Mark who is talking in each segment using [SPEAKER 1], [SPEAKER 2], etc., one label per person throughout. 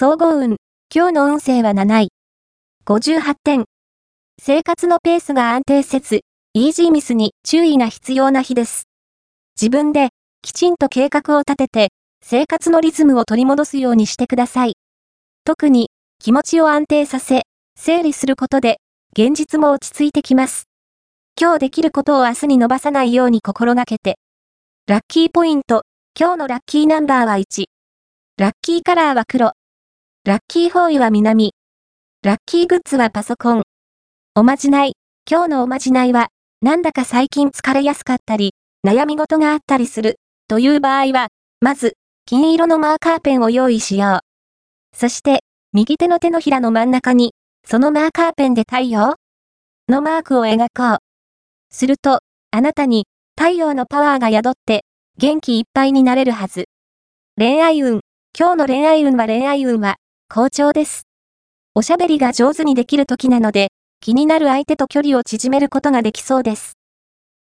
[SPEAKER 1] 総合運。今日の運勢は7位。58点。生活のペースが安定せず、イージーミスに注意が必要な日です。自分で、きちんと計画を立てて、生活のリズムを取り戻すようにしてください。特に、気持ちを安定させ、整理することで、現実も落ち着いてきます。今日できることを明日に伸ばさないように心がけて。ラッキーポイント。今日のラッキーナンバーは1。ラッキーカラーは黒。ラッキーフォーイは南。ラッキーグッズはパソコン。おまじない。今日のおまじないは、なんだか最近疲れやすかったり、悩み事があったりする、という場合は、まず、金色のマーカーペンを用意しよう。そして、右手の手のひらの真ん中に、そのマーカーペンで太陽？のマークを描こう。すると、あなたに太陽のパワーが宿って元気いっぱいになれるはず。恋愛運。今日の恋愛運は恋愛運は好調です。おしゃべりが上手にできる時なので、気になる相手と距離を縮めることができそうです。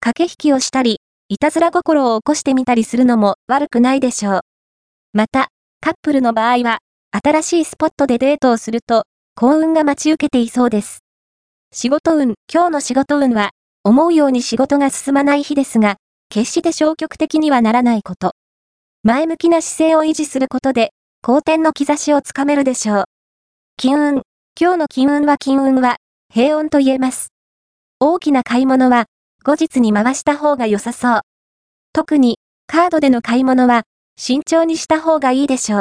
[SPEAKER 1] 駆け引きをしたり、いたずら心を起こしてみたりするのも悪くないでしょう。また、カップルの場合は、新しいスポットでデートをすると、幸運が待ち受けていそうです。仕事運、今日の仕事運は、思うように仕事が進まない日ですが、決して消極的にはならないこと。前向きな姿勢を維持することで、好転の兆しをつかめるでしょう。金運、今日の金運は金運は、平穏と言えます。大きな買い物は、後日に回した方が良さそう。特に、カードでの買い物は、慎重にした方がいいでしょう。